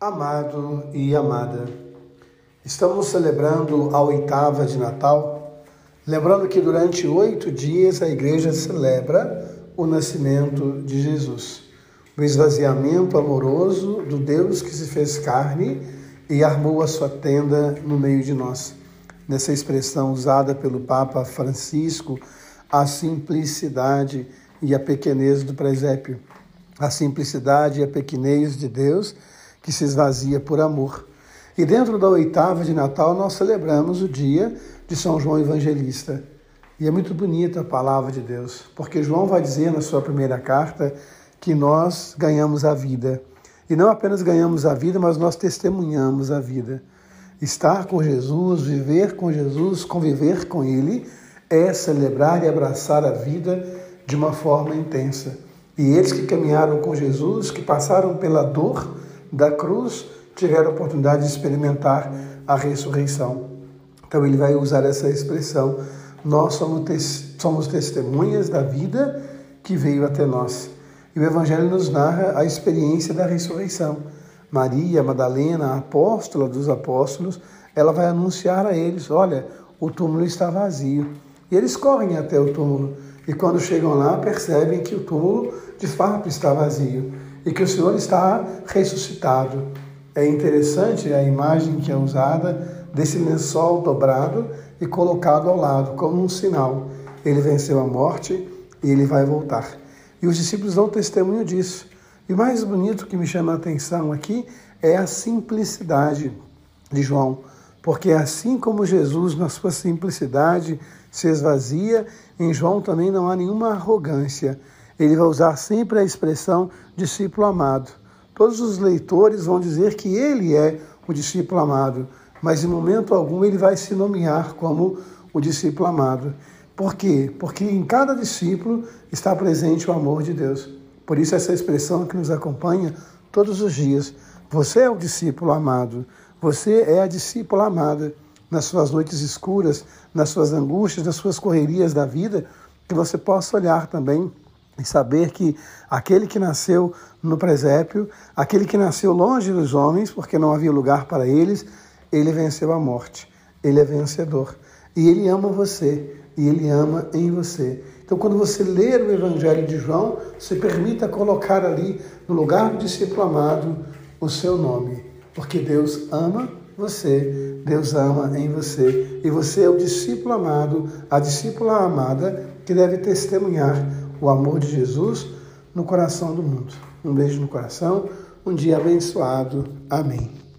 Amado e amada, estamos celebrando a oitava de Natal, lembrando que durante oito dias a igreja celebra o nascimento de Jesus, o esvaziamento amoroso do Deus que se fez carne e armou a sua tenda no meio de nós. Nessa expressão usada pelo Papa Francisco, a simplicidade e a pequenez do presépio, a simplicidade e a pequenez de Deus que se esvazia por amor. E dentro da oitava de Natal, nós celebramos o dia de São João Evangelista. E é muito bonita a palavra de Deus, porque João vai dizer na sua primeira carta que nós ganhamos a vida. E não apenas ganhamos a vida, mas nós testemunhamos a vida. Estar com Jesus, viver com Jesus, conviver com Ele, é celebrar e abraçar a vida de uma forma intensa. E eles que caminharam com Jesus, que passaram pela dor, da cruz tiveram a oportunidade de experimentar a ressurreição. Então ele vai usar essa expressão: nós somos, somos testemunhas da vida que veio até nós. E o Evangelho nos narra a experiência da ressurreição. Maria Madalena, apóstola dos apóstolos, ela vai anunciar a eles: olha, o túmulo está vazio. E eles correm até o túmulo. E quando chegam lá, percebem que o túmulo de fato está vazio e que o Senhor está ressuscitado. É interessante a imagem que é usada desse lençol dobrado e colocado ao lado, como um sinal. Ele venceu a morte e ele vai voltar. E os discípulos dão testemunho disso. E mais bonito que me chama a atenção aqui é a simplicidade de João. Porque assim como Jesus, na sua simplicidade, se esvazia, em João também não há nenhuma arrogância ele vai usar sempre a expressão discípulo amado. Todos os leitores vão dizer que ele é o discípulo amado, mas em momento algum ele vai se nomear como o discípulo amado. Por quê? Porque em cada discípulo está presente o amor de Deus. Por isso, essa expressão que nos acompanha todos os dias. Você é o discípulo amado, você é a discípula amada. Nas suas noites escuras, nas suas angústias, nas suas correrias da vida, que você possa olhar também e saber que aquele que nasceu no presépio, aquele que nasceu longe dos homens, porque não havia lugar para eles, ele venceu a morte. Ele é vencedor. E ele ama você, e ele ama em você. Então, quando você ler o Evangelho de João, se permita colocar ali, no lugar do discípulo amado, o seu nome. Porque Deus ama você, Deus ama em você. E você é o discípulo amado, a discípula amada que deve testemunhar o amor de Jesus no coração do mundo. Um beijo no coração, um dia abençoado. Amém.